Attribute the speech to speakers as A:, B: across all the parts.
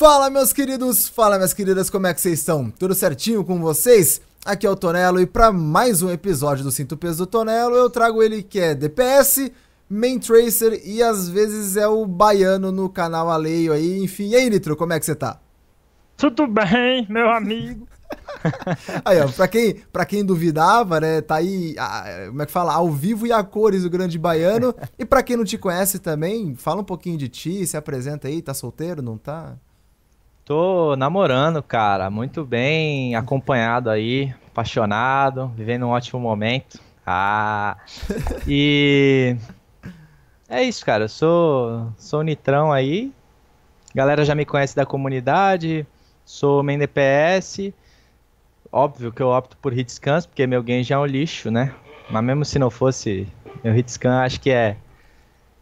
A: Fala, meus queridos, fala, minhas queridas, como é que vocês estão? Tudo certinho com vocês? Aqui é o Tonelo e para mais um episódio do Cinto Peso do Tonelo, eu trago ele que é DPS, Main Tracer e às vezes é o baiano no canal Aleio aí, enfim. E aí, Nitro, como é que você tá?
B: Tudo bem, meu amigo.
A: aí, ó, pra quem, pra quem duvidava, né, tá aí, como é que fala, ao vivo e a cores o grande baiano. e pra quem não te conhece também, fala um pouquinho de ti, se apresenta aí, tá solteiro, não tá?
C: Tô namorando, cara, muito bem acompanhado aí, apaixonado, vivendo um ótimo momento. Ah, e é isso, cara. Eu sou, sou Nitrão aí. Galera já me conhece da comunidade. Sou main DPS. Óbvio que eu opto por hitscans, porque meu game já é um lixo, né? Mas mesmo se não fosse meu hitscan, acho que é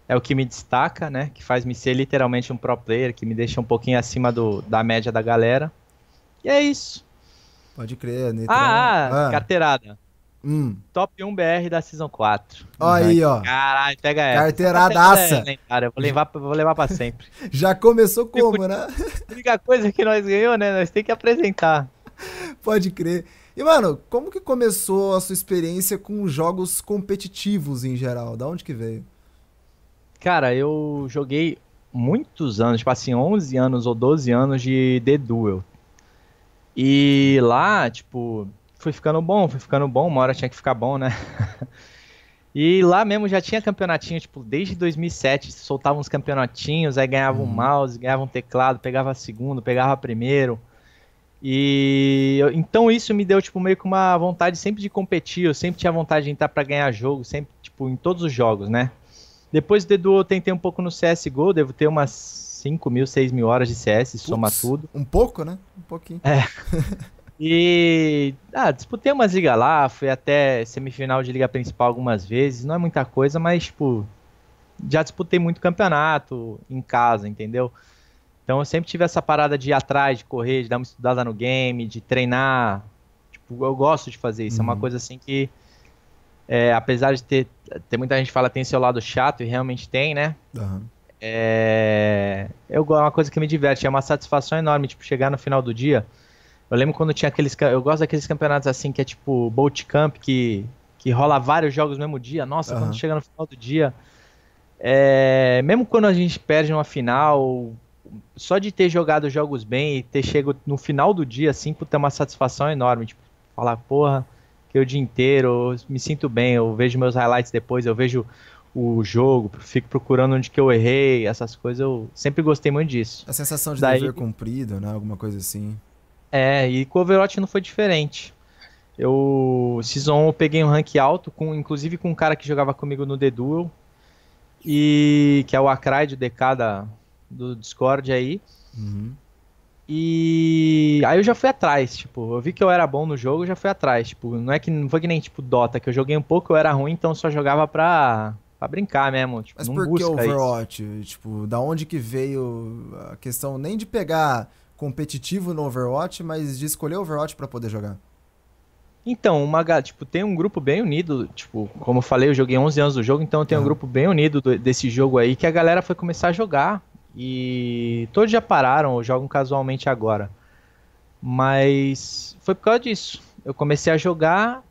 C: é o que me destaca, né? Que faz me ser literalmente um pro player, que me deixa um pouquinho acima do, da média da galera. E é isso.
A: Pode crer,
C: Nitro. Ah, ah, carteirada. Hum. Top 1 BR da Season 4.
A: Olha aí, ó.
C: Caralho, pega essa.
A: Carteiradaça.
C: Cara, eu vou levar, vou levar pra sempre.
A: Já começou como, tipo, né?
C: A única coisa que nós ganhou, né? Nós tem que apresentar.
A: Pode crer. E, mano, como que começou a sua experiência com jogos competitivos em geral? Da onde que veio?
C: Cara, eu joguei muitos anos, tipo assim, 11 anos ou 12 anos de The Duel. E lá, tipo, foi ficando bom, foi ficando bom, uma hora tinha que ficar bom, né? e lá mesmo já tinha campeonatinho, tipo, desde 2007, soltavam uns campeonatinhos, aí ganhava uhum. um mouse, ganhava um teclado, pegava segundo, pegava primeiro. E então isso me deu tipo meio que uma vontade sempre de competir, eu sempre tinha vontade de entrar para ganhar jogo, sempre tipo em todos os jogos, né? Depois do Edu eu tentei um pouco no CSGO, devo ter umas 5 mil, 6 mil horas de CS, soma tudo.
A: Um pouco, né? Um pouquinho.
C: É. e ah, disputei umas ligas lá, fui até semifinal de liga principal algumas vezes, não é muita coisa, mas tipo, já disputei muito campeonato em casa, entendeu? Então eu sempre tive essa parada de ir atrás, de correr, de dar uma estudada no game, de treinar. Tipo, eu gosto de fazer isso, uhum. é uma uhum. coisa assim que é, apesar de ter, ter muita gente que fala tem seu lado chato, e realmente tem, né? Uhum. É, eu, é uma coisa que me diverte, é uma satisfação enorme, tipo, chegar no final do dia. Eu lembro quando tinha aqueles. Eu gosto daqueles campeonatos assim, que é tipo Bolt Camp, que, que rola vários jogos no mesmo dia. Nossa, uhum. quando chega no final do dia. É, mesmo quando a gente perde uma final, só de ter jogado jogos bem e ter chegado no final do dia, assim, ter uma satisfação enorme. Tipo, falar, porra, que o dia inteiro, eu me sinto bem, eu vejo meus highlights depois, eu vejo o jogo, fico procurando onde que eu errei, essas coisas, eu sempre gostei muito disso.
A: A sensação de Daí, dever cumprido, né? Alguma coisa assim.
C: É, e com o Overwatch não foi diferente. Eu, Season 1 eu peguei um rank alto, com, inclusive com um cara que jogava comigo no The Duel, e que é o Akride, o DK da, do Discord aí. Uhum. E aí eu já fui atrás, tipo, eu vi que eu era bom no jogo, eu já fui atrás, tipo, não é que não foi que nem tipo Dota, que eu joguei um pouco, eu era ruim, então só jogava pra, pra brincar mesmo, tipo,
A: Mas não por que Overwatch? Isso. Tipo, da onde que veio a questão nem de pegar competitivo no Overwatch, mas de escolher Overwatch para poder jogar?
C: Então, uma, tipo, tem um grupo bem unido, tipo, como eu falei, eu joguei 11 anos do jogo, então tem um grupo bem unido do, desse jogo aí que a galera foi começar a jogar e todos já pararam ou jogam casualmente agora. Mas foi por causa disso. Eu comecei a jogar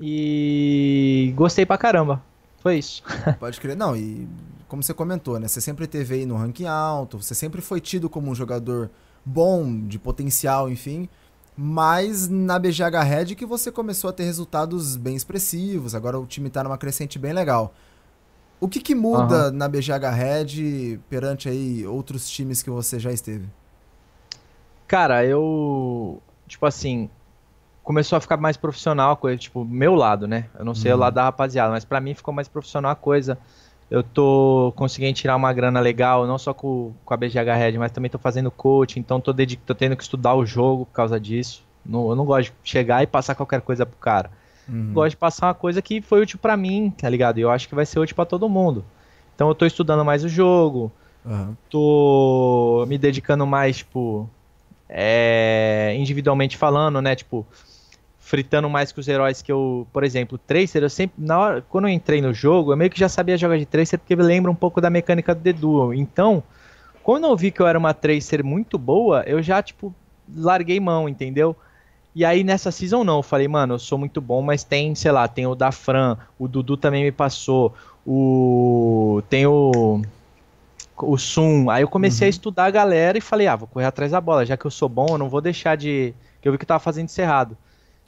C: e gostei pra caramba. Foi isso.
A: Pode crer. Não, e como você comentou, né? Você sempre teve aí no ranking alto, você sempre foi tido como um jogador bom, de potencial, enfim. Mas na BGH Red que você começou a ter resultados bem expressivos. Agora o time tá numa crescente bem legal. O que, que muda uhum. na BGH Red perante aí outros times que você já esteve?
C: Cara, eu. Tipo assim. Começou a ficar mais profissional a coisa, tipo, meu lado, né? Eu não sei uhum. o lado da rapaziada, mas para mim ficou mais profissional a coisa. Eu tô conseguindo tirar uma grana legal, não só com, com a BGH Red, mas também tô fazendo coach, então tô, dedic... tô tendo que estudar o jogo por causa disso. Não, eu não gosto de chegar e passar qualquer coisa pro cara. Uhum. Gosto de passar uma coisa que foi útil para mim, tá ligado? E eu acho que vai ser útil para todo mundo. Então eu tô estudando mais o jogo, uhum. tô me dedicando mais, tipo, é, individualmente falando, né? Tipo, fritando mais com os heróis que eu, por exemplo, Tracer, eu sempre, na hora, quando eu entrei no jogo, eu meio que já sabia jogar de Tracer porque lembra um pouco da mecânica do The Duel. Então, Quando eu vi que eu era uma tracer muito boa, eu já, tipo, larguei mão, entendeu? E aí nessa season não, eu falei, mano, eu sou muito bom, mas tem, sei lá, tem o da Fran, o Dudu também me passou, o. Tem o. O Sum. Aí eu comecei uhum. a estudar a galera e falei, ah, vou correr atrás da bola, já que eu sou bom, eu não vou deixar de. Que eu vi que eu tava fazendo isso errado.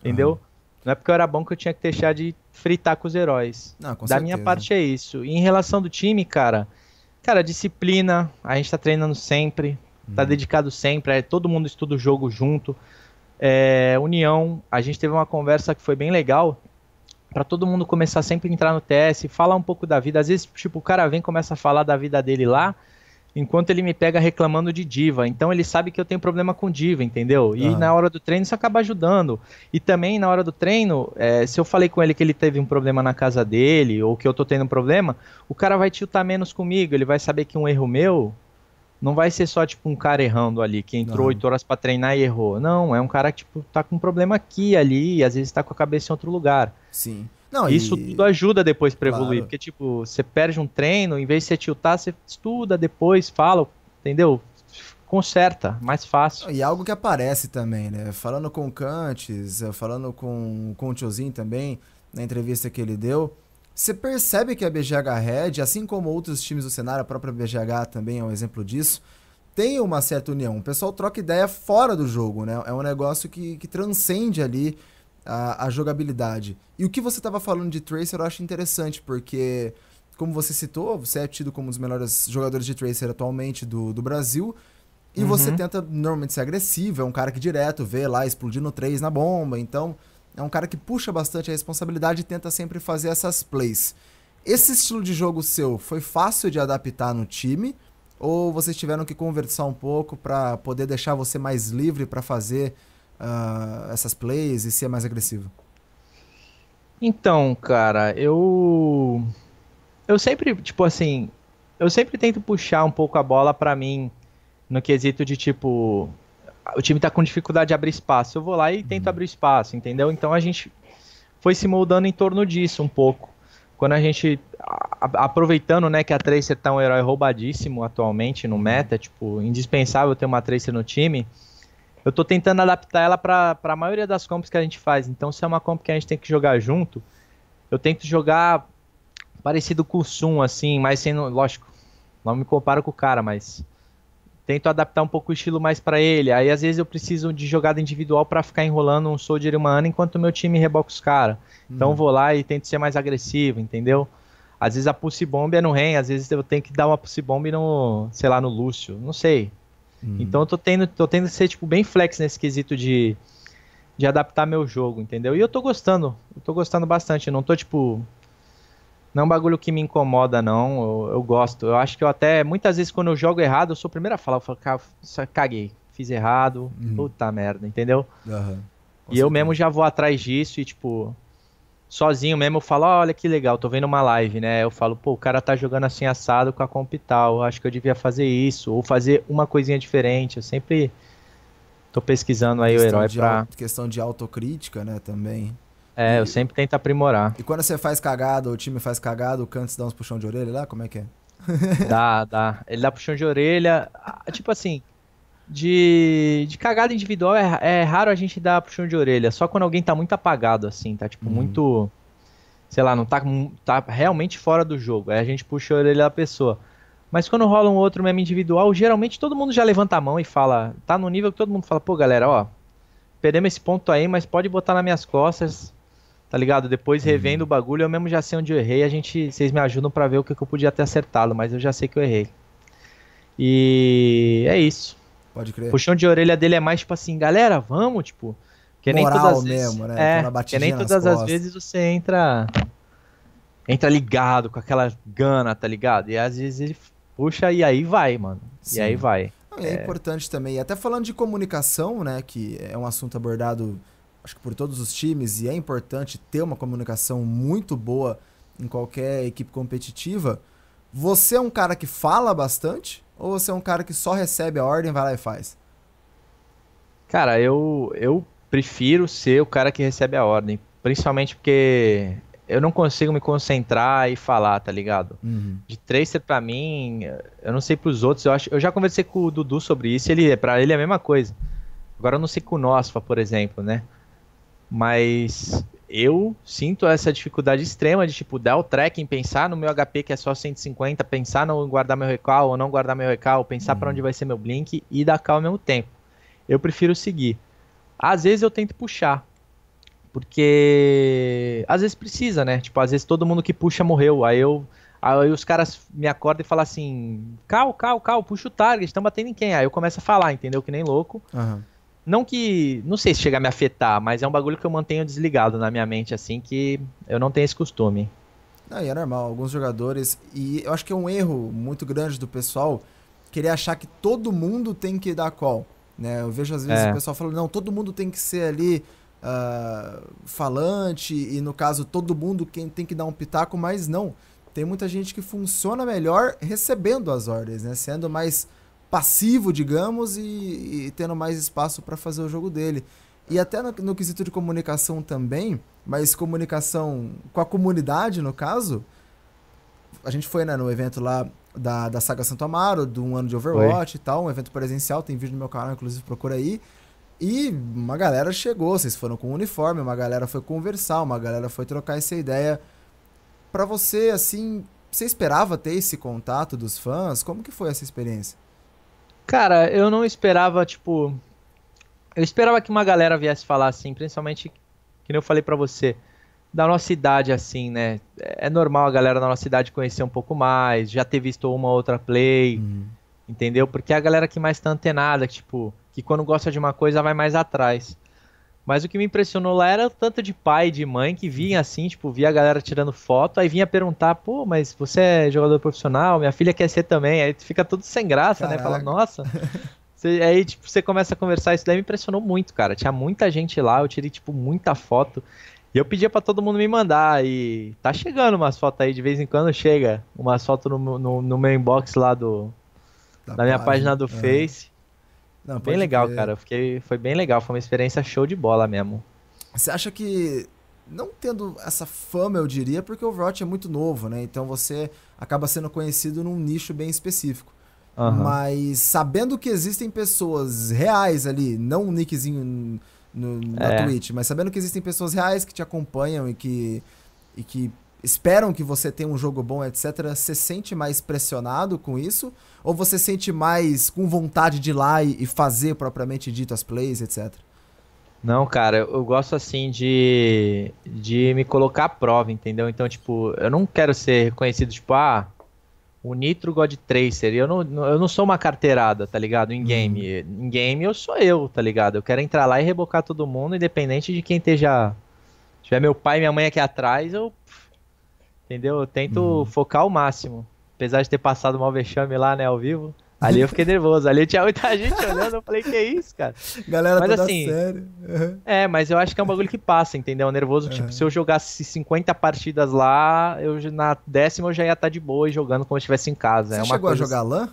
C: Entendeu? Uhum. Não é porque eu era bom que eu tinha que deixar de fritar com os heróis. Não, com da certeza. minha parte é isso. E em relação do time, cara, cara, disciplina, a gente tá treinando sempre, tá uhum. dedicado sempre, é, todo mundo estuda o jogo junto. É, união, a gente teve uma conversa que foi bem legal, para todo mundo começar sempre a entrar no TS, falar um pouco da vida. Às vezes, tipo, o cara vem começa a falar da vida dele lá, enquanto ele me pega reclamando de diva. Então ele sabe que eu tenho problema com diva, entendeu? E na hora do treino isso acaba ajudando. E também na hora do treino, é, se eu falei com ele que ele teve um problema na casa dele, ou que eu tô tendo um problema, o cara vai tiltar menos comigo, ele vai saber que um erro meu não vai ser só tipo um cara errando ali, que entrou oito horas para treinar e errou. Não, é um cara que tipo, tá com um problema aqui ali, e às vezes tá com a cabeça em outro lugar.
A: Sim.
C: Não, Isso e... tudo ajuda depois para claro. evoluir, porque tipo, você perde um treino, em vez de você tiltar, você estuda depois, fala, entendeu? Conserta, mais fácil.
A: E algo que aparece também, né? Falando com o Cantes, falando com, com o Tiozinho também, na entrevista que ele deu, você percebe que a BGH Red, assim como outros times do cenário, a própria BGH também é um exemplo disso, tem uma certa união. O pessoal troca ideia fora do jogo, né? É um negócio que, que transcende ali a, a jogabilidade. E o que você estava falando de Tracer eu acho interessante, porque, como você citou, você é tido como um dos melhores jogadores de Tracer atualmente do, do Brasil. E uhum. você tenta normalmente ser agressivo, é um cara que direto vê lá explodindo 3 na bomba, então é um cara que puxa bastante a responsabilidade e tenta sempre fazer essas plays. Esse estilo de jogo seu foi fácil de adaptar no time? Ou vocês tiveram que conversar um pouco para poder deixar você mais livre para fazer uh, essas plays e ser mais agressivo?
C: Então, cara, eu eu sempre, tipo assim, eu sempre tento puxar um pouco a bola para mim no quesito de tipo, o time tá com dificuldade de abrir espaço. Eu vou lá e tento uhum. abrir espaço, entendeu? Então a gente foi se moldando em torno disso um pouco. Quando a gente, a, aproveitando né, que a Tracer tá um herói roubadíssimo atualmente no meta, tipo, indispensável ter uma Tracer no time, eu tô tentando adaptar ela para a maioria das comps que a gente faz. Então se é uma comp que a gente tem que jogar junto, eu tento jogar parecido com o Sun, assim, mas sendo, lógico, não me comparo com o cara, mas tento adaptar um pouco o estilo mais para ele. Aí às vezes eu preciso de jogada individual para ficar enrolando um Soldier e uma Ana enquanto o meu time reboca os caras. Então uhum. vou lá e tento ser mais agressivo, entendeu? Às vezes a Pulse Bomb é no Ren, às vezes eu tenho que dar uma Pulse Bomb no, sei lá, no Lúcio, não sei. Uhum. Então eu tô tendo, tô tendo que ser tipo bem flex nesse quesito de de adaptar meu jogo, entendeu? E eu tô gostando, eu tô gostando bastante, eu não tô tipo não é um bagulho que me incomoda, não. Eu, eu, gosto. Eu acho que eu até, muitas vezes, quando eu jogo errado, eu sou o primeiro a falar. Eu falo, cara, caguei. Fiz errado. Uhum. Puta merda, entendeu? Uhum. E eu mesmo já vou atrás disso e, tipo, sozinho mesmo, eu falo, olha que legal, tô vendo uma live, né? Eu falo, pô, o cara tá jogando assim assado com a comp tal. Acho que eu devia fazer isso. Ou fazer uma coisinha diferente. Eu sempre tô pesquisando aí o herói pra.
A: Questão de autocrítica, né, também.
C: É, e... eu sempre tento aprimorar.
A: E quando você faz cagada, o time faz cagada, o Cantos dá uns puxão de orelha lá? Como é que é?
C: dá, dá. Ele dá puxão de orelha. Tipo assim, de, de cagada individual é, é raro a gente dar puxão de orelha. Só quando alguém tá muito apagado, assim, tá tipo uhum. muito. Sei lá, não tá, tá realmente fora do jogo. Aí a gente puxa a orelha da pessoa. Mas quando rola um outro meme individual, geralmente todo mundo já levanta a mão e fala. Tá no nível que todo mundo fala, pô, galera, ó. Perdemos esse ponto aí, mas pode botar nas minhas costas tá ligado? Depois uhum. revendo uhum. o bagulho, eu mesmo já sei onde eu errei, a gente, vocês me ajudam para ver o que, que eu podia ter acertado, mas eu já sei que eu errei. E é isso.
A: Pode crer.
C: Puxão de orelha dele é mais tipo assim, galera, vamos, tipo, que nem todas as
A: mesmo,
C: vezes, né? É, que nem todas as vezes você entra entra ligado com aquela gana, tá ligado? E às vezes ele puxa e aí vai, mano. Sim. E aí vai.
A: É, é importante também, até falando de comunicação, né, que é um assunto abordado acho que por todos os times, e é importante ter uma comunicação muito boa em qualquer equipe competitiva. Você é um cara que fala bastante ou você é um cara que só recebe a ordem, vai lá e faz?
C: Cara, eu, eu prefiro ser o cara que recebe a ordem, principalmente porque eu não consigo me concentrar e falar, tá ligado?
A: Uhum.
C: De Tracer pra mim, eu não sei pros outros, eu acho, eu já conversei com o Dudu sobre isso, ele para ele é a mesma coisa. Agora eu não sei com o Nosfa, por exemplo, né? Mas eu sinto essa dificuldade extrema de tipo dar o tracking, pensar no meu HP que é só 150, pensar no guardar meu recal ou não guardar meu recal, pensar pra onde vai ser meu blink e dar cal ao mesmo tempo. Eu prefiro seguir. Às vezes eu tento puxar, porque às vezes precisa, né? Tipo, às vezes todo mundo que puxa morreu. Aí eu. Aí os caras me acordam e falam assim: Cal, cal, cal, puxa o target, estão batendo em quem? Aí eu começo a falar, entendeu? Que nem louco.
A: Aham.
C: Não que. Não sei se chega a me afetar, mas é um bagulho que eu mantenho desligado na minha mente, assim, que eu não tenho esse costume.
A: Não, e é normal, alguns jogadores. E eu acho que é um erro muito grande do pessoal querer achar que todo mundo tem que dar call. Né? Eu vejo às vezes
C: É.
A: o pessoal falando, não, todo mundo tem que ser ali ah, falante, e no caso todo mundo quem tem que dar um pitaco, mas não. Tem muita gente que funciona melhor recebendo as ordens, né? Sendo mais passivo, digamos, e, e tendo mais espaço para fazer o jogo dele. E até no, no quesito de comunicação também, mas comunicação com a comunidade, no caso. A gente foi né, no evento lá da, da Saga Santo Amaro, de um ano de Overwatch e tal, um evento presencial, tem vídeo no meu canal, inclusive procura aí. E uma galera chegou, vocês foram com uniforme, uma galera foi conversar, uma galera foi trocar essa ideia. Pra você, assim, você esperava ter esse contato dos fãs? Como que foi essa experiência?
C: Cara, eu não esperava, tipo. Eu esperava que uma galera viesse falar assim, principalmente, que nem eu falei pra você, da nossa idade, assim, né? É normal a galera da nossa idade conhecer um pouco mais, já ter visto uma outra play, entendeu? Porque é a galera que mais tá antenada, que, tipo, que quando gosta de uma coisa vai mais atrás. Mas o que me impressionou lá era o tanto de pai e de mãe que vinha assim, tipo, via a galera tirando foto, aí vinha perguntar, pô, mas você é jogador profissional, minha filha quer ser também, aí tu fica tudo sem graça, né? Fala,
A: Caraca.
C: nossa. Você- aí, tipo, você começa a conversar, isso daí me impressionou muito, cara. Tinha muita gente lá, eu tirei, tipo, muita foto. E eu pedia pra todo mundo me mandar, e tá chegando umas fotos aí, de vez em quando chega umas fotos no, meu- no, no meu inbox lá do, da minha página do
A: É.
C: Face.
A: Não,
C: Bem legal,
A: crer.
C: cara. Fiquei, foi bem legal, foi uma experiência show de bola mesmo.
A: Você acha que, não tendo essa fama, eu diria, porque o Overwatch é muito novo, né? Então você acaba sendo conhecido num nicho bem específico.
C: Aham.
A: Mas sabendo que existem pessoas reais ali, não um nickzinho no- na
C: É.
A: Twitch, mas sabendo que existem pessoas reais que te acompanham e que, e que esperam que você tenha um jogo bom, etc., você sente mais pressionado com isso? Ou você sente mais com vontade de ir lá e, e fazer propriamente dito as plays, etc?
C: Não, cara, eu gosto assim de, de me colocar à prova, entendeu? Então, tipo, eu não quero ser reconhecido, tipo, ah, o Nitro God Tracer. Eu não, eu não sou uma carteirada, tá ligado? Em game. Em game eu sou eu, tá ligado? Eu quero entrar lá e rebocar todo mundo, independente de quem esteja. Se tiver meu pai e minha mãe aqui atrás, eu. Entendeu? Eu tento focar ao máximo. Apesar de ter passado mal vexame lá, né, ao vivo. Ali eu fiquei nervoso. Ali tinha muita gente olhando. Eu falei, que isso, cara?
A: Galera
C: Mas assim,
A: séria. Uhum.
C: É, mas eu acho que é um bagulho que passa, entendeu? Nervoso, tipo, se eu jogasse 50 partidas lá, eu na décima eu já ia estar de boa e jogando como se estivesse em casa.
A: Você
C: é uma
A: chegou a jogar LAN,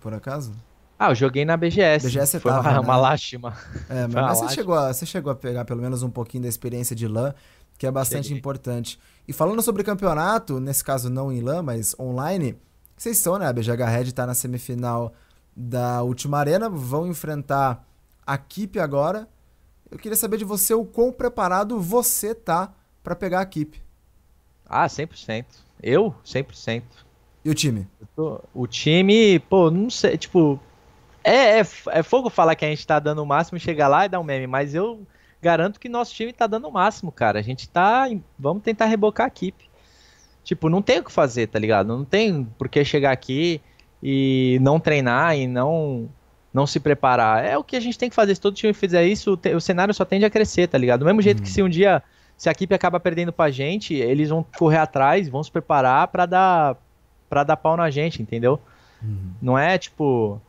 A: por acaso?
C: assim. Ah, eu joguei na BGS.
A: BGS você
C: Foi uma,
A: tava,
C: uma
A: né?
C: lástima.
A: É, mas,
C: uma
A: mas você,
C: lástima.
A: chegou a, você chegou a pegar pelo menos um pouquinho da experiência de LAN, que é bastante
C: Cheguei.
A: importante. E falando sobre campeonato, nesse caso não em LAN, mas online, vocês estão, né? A BGH Red tá na semifinal da última arena, vão enfrentar a Keep agora. Eu queria saber de você o quão preparado você tá pra pegar a Keep.
C: Ah, 100%. Eu, 100%.
A: E o time?
C: Eu tô- O time, pô, não sei, tipo. É, é, é fogo falar que a gente tá dando o máximo e chegar lá e dar um meme, mas eu garanto que nosso time tá dando o máximo, cara. A gente tá. Vamos tentar rebocar a equipe. Tipo, não tem o que fazer, tá ligado? Não tem por que chegar aqui e não treinar e não não se preparar. É o que a gente tem que fazer. Se todo time fizer isso, o, cenário só tende a crescer, tá ligado? Do mesmo jeito que se um dia, se a equipe acaba perdendo pra gente, eles vão correr atrás, vão se preparar pra dar para dar pau na gente, entendeu? Não é tipo.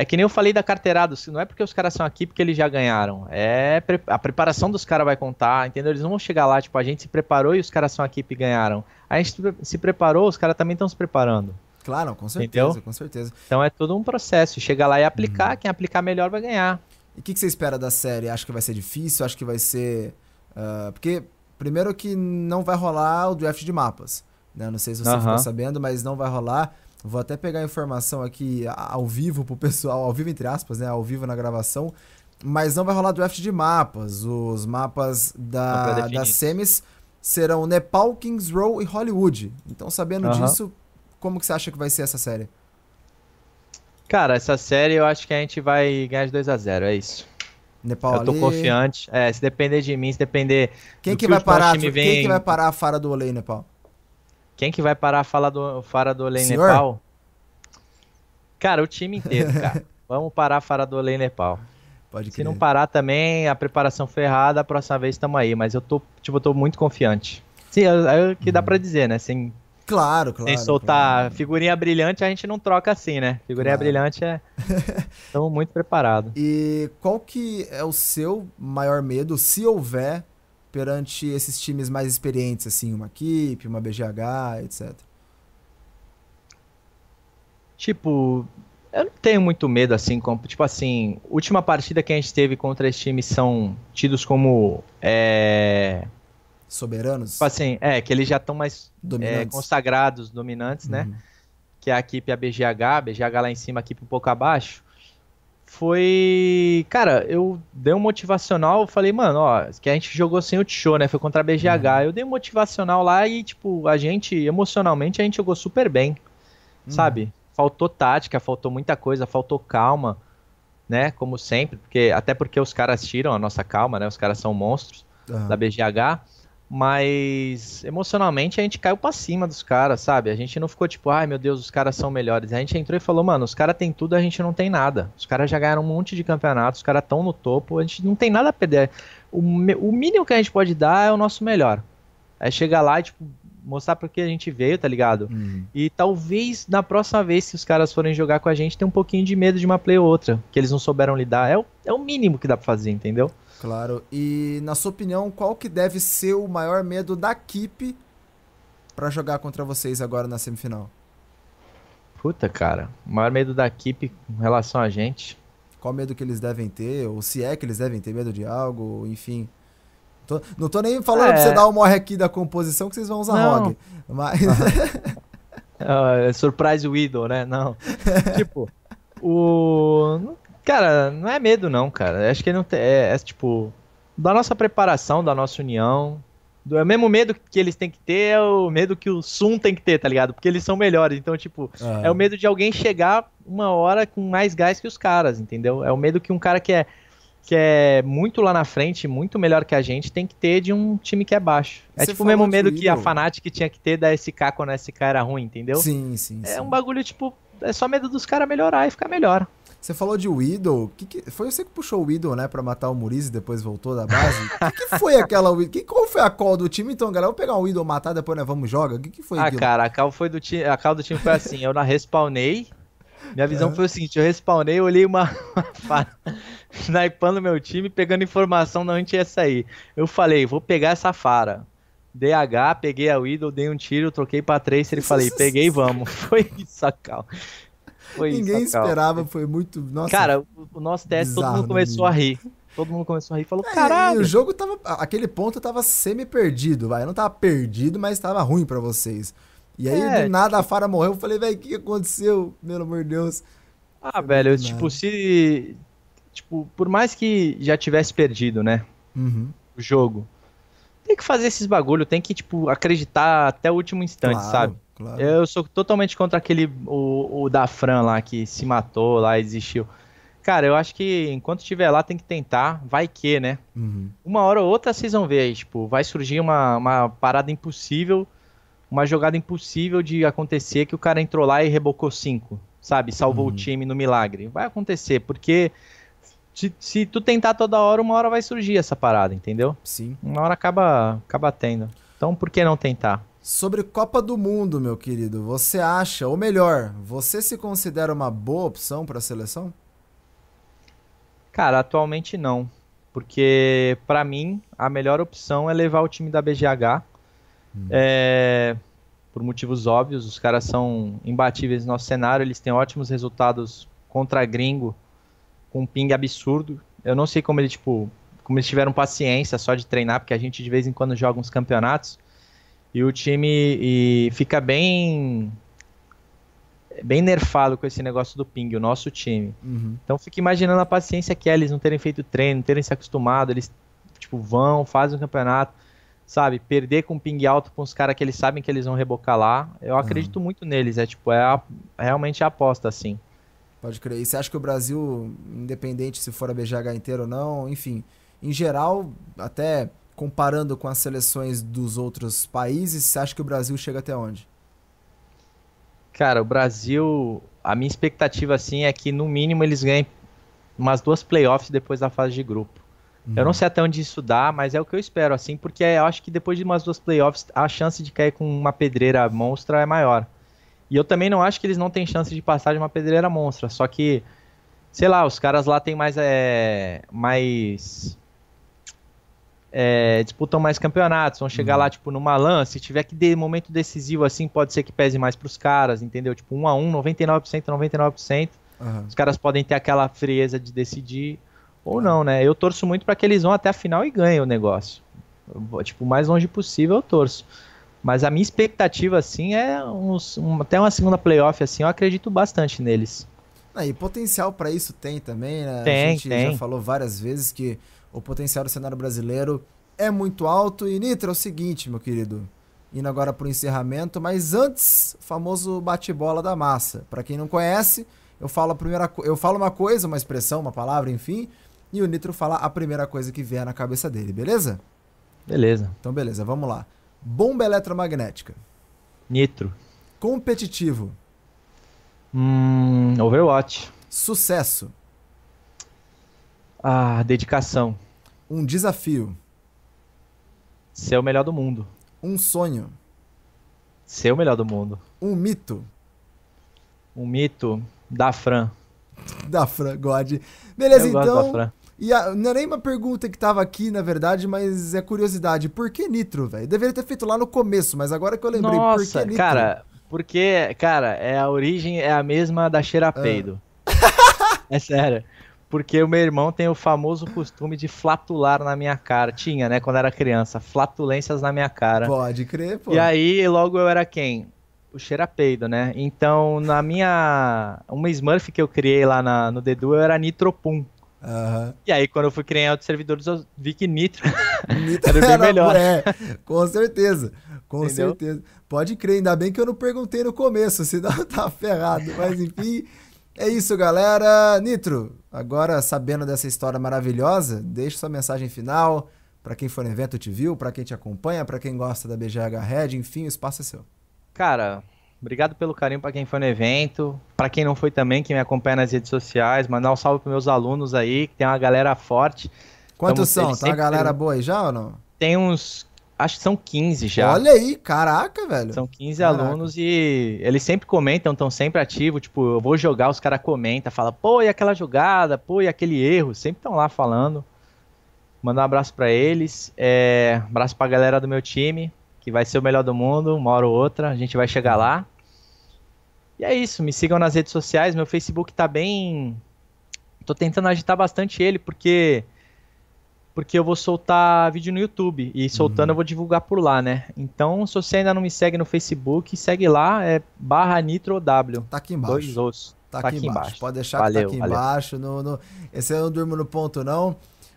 C: É que nem eu falei da carteirada, não é porque os caras são aqui porque eles já ganharam. É a preparação dos caras vai contar, entendeu? Eles não vão chegar lá, tipo, a gente se preparou e os caras são aqui e ganharam. A gente se pre- se preparou, os caras também estão se preparando.
A: Claro, com certeza,
C: Entendeu?
A: com certeza.
C: Então é todo um processo. Chegar lá e aplicar, quem aplicar melhor vai ganhar.
A: E o que, que você espera da série? Acha que vai ser difícil? Acha que vai ser. ah, porque primeiro que não vai rolar o draft de mapas. Né? Não sei se você
C: Aham.
A: ficou sabendo, mas não vai rolar. Vou até pegar a informação aqui ao vivo pro pessoal, ao vivo entre aspas, né? Ao vivo na gravação. Mas não vai rolar draft de mapas. Os mapas da, das semis serão Nepal, Kings Row e Hollywood. Então, sabendo disso, como que você acha que vai ser essa série?
C: Cara, essa série eu acho que a gente vai ganhar de 2 a 0 é isso.
A: Nepal
C: eu tô
A: ali.
C: confiante. É, se depender de mim, se depender.
A: Quem que
C: que
A: vai parar?
C: time
A: Quem
C: vem-
A: que vai parar a fara do Olê, Nepal?
C: Quem que vai parar a fala do, fara do
A: Senhor?
C: Nepal? Cara, o time inteiro, cara. Vamos parar a fara do em Nepal.
A: Pode
C: Se não parar também, a preparação foi errada, a próxima vez estamos aí. Mas eu tô, tipo, eu tô muito confiante. Sim, é, é o que dá pra dizer, né? Sem,
A: Claro, claro.
C: sem soltar
A: claro.
C: figurinha brilhante, a gente não troca assim, né? Figurinha
A: Claro.
C: brilhante é. Estamos muito preparados.
A: E qual que é o seu maior medo, se houver, perante esses times mais experientes, assim, uma equipe, uma BGH, etc.
C: Tipo, eu não tenho muito medo, assim, como, tipo assim, última partida que a gente teve contra esses times são tidos como. É,
A: Soberanos?
C: tipo assim, é, que eles já estão mais é,
A: dominantes.
C: consagrados, dominantes, né?
A: Uhum.
C: que é a equipe a BGH, BGH lá em cima, a equipe um pouco abaixo, foi. Cara, eu dei um motivacional, falei, mano, ó, que a gente jogou sem o Tchô, né? Foi contra a BGH. Eu dei um motivacional lá e, tipo, a gente, emocionalmente, a gente jogou super bem,
A: Uhum.
C: sabe? Faltou tática, faltou muita coisa, faltou calma, né? Como sempre, porque até porque os caras tiram a nossa calma, né? Os caras são monstros
A: Aham.
C: da BGH, mas emocionalmente a gente caiu pra cima dos caras, sabe? A gente não ficou tipo, ai meu Deus, os caras são melhores. A gente entrou e falou, mano, os caras têm tudo, a gente não tem nada. Os caras já ganharam um monte de campeonatos, os caras estão no topo, a gente não tem nada a perder. O, o mínimo que a gente pode dar é o nosso melhor. É chegar lá e, tipo, mostrar pro que a gente veio, tá ligado?
A: Uhum.
C: E talvez na próxima vez, se os caras forem jogar com a gente, tenha um pouquinho de medo de uma play ou outra, que eles não souberam lidar. É o, é o mínimo que dá pra fazer, entendeu?
A: Claro. E, na sua opinião, qual que deve ser o maior medo da equipe pra jogar contra vocês agora na semifinal?
C: Puta, cara. O maior medo da equipe com relação a gente.
A: Qual medo que eles devem ter? Ou se é que eles devem ter medo de algo, enfim. Tô- não tô nem falando
C: É.
A: pra você dar o morre aqui da composição que vocês vão usar
C: Não.
A: ROG. Mas.
C: É surprise Widow, né? Não. tipo, o. Cara, não é medo, não, cara. Acho que não tem. É, é, tipo. Da nossa preparação, da nossa união. Do, é o mesmo medo que eles têm que ter, é o medo que o Sun tem que ter, tá ligado? Porque eles são melhores. Então, tipo,
A: Ah,
C: É o medo de alguém chegar uma hora com mais gás que os caras, entendeu? É o medo que um cara que é, que é muito lá na frente, muito melhor que a gente, tem que ter de um time que é baixo. É
A: Você
C: tipo o mesmo medo que a. Fnatic tinha que ter da SK quando a SK era ruim, entendeu?
A: Sim, sim, sim.
C: É um bagulho, tipo, é só medo dos caras melhorar e ficar melhor.
A: Você falou de Widow. Que que- foi você que puxou o Widow, né, pra matar o Muriz e depois voltou da base? O que, que foi aquela Widow? Que, qual foi a call do time? Então, galera, vamos pegar o Widow, matar, depois nós vamos jogar? O que, que foi
C: ah,
A: aquilo?
C: cara, a cal, foi do time, a cal do time foi assim, eu na respawnei, minha visão
A: É.
C: foi o seguinte, eu respawnei, olhei uma, snipando meu time, pegando informação de onde ia sair. Eu falei, vou pegar essa fara. DH, peguei a Widow, dei um tiro, troquei pra Tracer e falei, peguei vamos. Foi isso, a cal. Foi
A: Ninguém
C: isso,
A: esperava, foi muito. Nossa.
C: Cara, o, nosso teste, todo mundo
A: no
C: começou a rir. Todo mundo começou a rir e falou,
A: É,
C: caralho.
A: o jogo tava. Aquele ponto tava semi-perdido, vai. Não tava perdido, mas tava ruim pra vocês. E aí,
C: É,
A: do nada, a Fara morreu. Eu falei, velho, o que aconteceu? Pelo amor de Deus.
C: Ah, velho,
A: muito
C: tipo, se. Tipo, por mais que já tivesse perdido, né?
A: Uhum.
C: O jogo. Tem que fazer esses bagulho, tem que, tipo, acreditar até o último instante,
A: Claro,
C: sabe?
A: Claro.
C: Eu sou totalmente contra aquele. O, o da Fran lá que se matou lá e desistiu. Cara, eu acho que enquanto estiver lá tem que tentar, vai que, né?
A: Uhum.
C: Uma hora ou outra vocês vão ver aí, tipo, vai surgir uma, uma parada impossível, uma jogada impossível de acontecer que o cara entrou lá e rebocou cinco, sabe? Salvou
A: Uhum.
C: o time no milagre. Vai acontecer, porque se, se tu tentar toda hora, uma hora vai surgir essa parada, entendeu?
A: Sim.
C: Uma hora acaba, acaba tendo. Então por que não tentar?
A: Sobre Copa do Mundo, meu querido, você acha, ou melhor, você se considera uma boa opção pra seleção?
C: Cara, atualmente não. Porque, pra mim, a melhor opção é levar o time da BGH. É, por motivos óbvios, os caras são imbatíveis no nosso cenário, eles têm ótimos resultados contra gringo, com um ping absurdo. Eu não sei como ele, tipo, como eles tiveram paciência só de treinar, porque a gente de vez em quando joga uns campeonatos e o time e fica bem bem nerfado com esse negócio do ping, o nosso time.
A: Uhum.
C: Então fica imaginando a paciência que é eles não terem feito treino, não terem se acostumado, eles tipo vão, fazem um campeonato, sabe, perder com ping alto com os caras que eles sabem que eles vão rebocar lá. Eu
A: Uhum.
C: acredito muito neles, é tipo, é a- realmente a aposta assim.
A: Pode crer. E você acha que o Brasil, independente se for a BGH inteira ou não, enfim, em geral, até comparando com as seleções dos outros países, você acha que o Brasil chega até onde?
C: Cara, o Brasil, a minha expectativa assim é que no mínimo eles ganhem umas duas playoffs depois da fase de grupo. Eu não sei até onde isso dá, mas é o que eu espero, assim, porque eu acho que depois de umas duas playoffs, a chance de cair com uma pedreira monstra é maior. E eu também não acho que eles não têm chance de passar de uma pedreira monstra, só que, sei lá, os caras lá têm mais. É, mais é, disputam mais campeonatos, vão chegar lá, tipo, numa LAN, se tiver que de momento decisivo assim, pode ser que pese mais pros caras, entendeu? Tipo, 1 a 1 99%, 99%.
A: Aham.
C: Os caras podem ter aquela frieza de decidir ou não, né? Eu torço muito para que eles vão até a final e ganhem o negócio. Eu tipo, o mais longe possível eu torço. Mas a minha expectativa, assim, é uns, um- até uma segunda playoff, assim, eu acredito bastante neles.
A: Ah, e potencial pra isso tem também, né? a
C: Tem,
A: gente
C: tem.
A: já falou várias vezes que o potencial do cenário brasileiro é muito alto. E Nitra, é o seguinte, meu querido, indo agora pro encerramento, mas antes, o famoso bate-bola da massa. Pra quem não conhece, eu falo a primeira, eu falo uma coisa, uma expressão, uma palavra, enfim, e o Nitro fala a primeira coisa que vier na cabeça dele, beleza?
C: Beleza.
A: Então beleza, vamos lá. Bomba eletromagnética.
C: Nitro.
A: Competitivo.
C: Hum, Overwatch.
A: Sucesso.
C: Ah, dedicação.
A: Um desafio.
C: Ser o melhor do mundo.
A: Um sonho.
C: Ser o melhor do mundo.
A: Um mito.
C: Um mito da Fran.
A: Da Fran God. Beleza,
C: Eu
A: então. E a- não é nem uma pergunta que tava aqui, na verdade, mas é curiosidade. Por que Nitro, velho? Deveria ter feito lá no começo, mas agora que eu lembrei, por
C: Nossa,
A: que Nitro?
C: cara, porque, cara, é a origem é a mesma da cheira a peido. é sério. Porque o meu irmão tem o famoso costume de flatular na minha cara. Tinha, né, quando era criança, flatulências na minha cara.
A: Pode crer, pô.
C: E aí, logo eu era quem? O cheirapeido, né? Então, na minha. Uma Smurf que eu criei lá na- no Dedu, eu era Nitropum.
A: Aham.
C: E aí, quando eu fui criar outros servidores, eu vi que Nitro.
A: Nitro
C: Era bem melhor.
A: É, com certeza. Com
C: Entendeu?
A: certeza. Pode crer, ainda bem que eu não perguntei no começo, senão tá ferrado. Mas enfim, é isso, galera. Nitro, agora sabendo dessa história maravilhosa, deixa sua mensagem final pra quem for no evento te viu, pra quem te acompanha, pra quem gosta da BGH Red, enfim, o espaço é seu.
C: Cara, obrigado pelo carinho pra quem foi no evento. Pra quem não foi também, que me acompanha nas redes sociais. Mandar um salve pros meus alunos aí, que tem uma galera forte.
A: Quantos
C: Tamo-
A: são? Tá uma galera boa aí já ou não?
C: Tem uns. Acho que são 15 já.
A: Olha aí, caraca, velho.
C: São 15
A: Caraca.
C: alunos e eles sempre comentam, estão sempre ativos. Tipo, eu vou jogar, os caras comentam, falam, pô, e aquela jogada, pô, e aquele erro. Sempre estão lá falando. Mandar um abraço pra eles. É, abraço pra galera do meu time, que vai ser o melhor do mundo, uma hora ou outra. A gente vai chegar lá. E é isso, me sigam nas redes sociais. Meu Facebook tá bem. Tô tentando agitar bastante ele, porque. Porque eu vou soltar vídeo no YouTube. E soltando eu vou divulgar por lá, né? Então, se você ainda não me segue no Facebook, segue lá, é barra NitroW.
A: Tá aqui embaixo.
C: Dois ossos.
A: Tá, aqui, embaixo. Pode deixar que
C: Valeu,
A: tá aqui
C: valeu.
A: embaixo. No, no... Esse eu não durmo no ponto, não.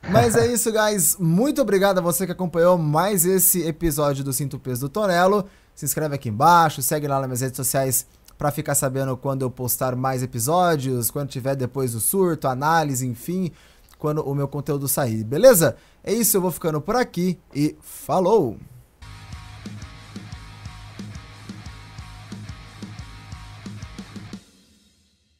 A: Mas é isso, guys. Muito obrigado a você que acompanhou mais esse episódio do Cinto Peso do Tonelo. Se inscreve aqui embaixo, segue lá nas minhas redes sociais pra ficar sabendo quando eu postar mais episódios, quando tiver depois do surto, análise, enfim, quando o meu conteúdo sair, beleza? É isso, eu vou ficando por aqui e falou!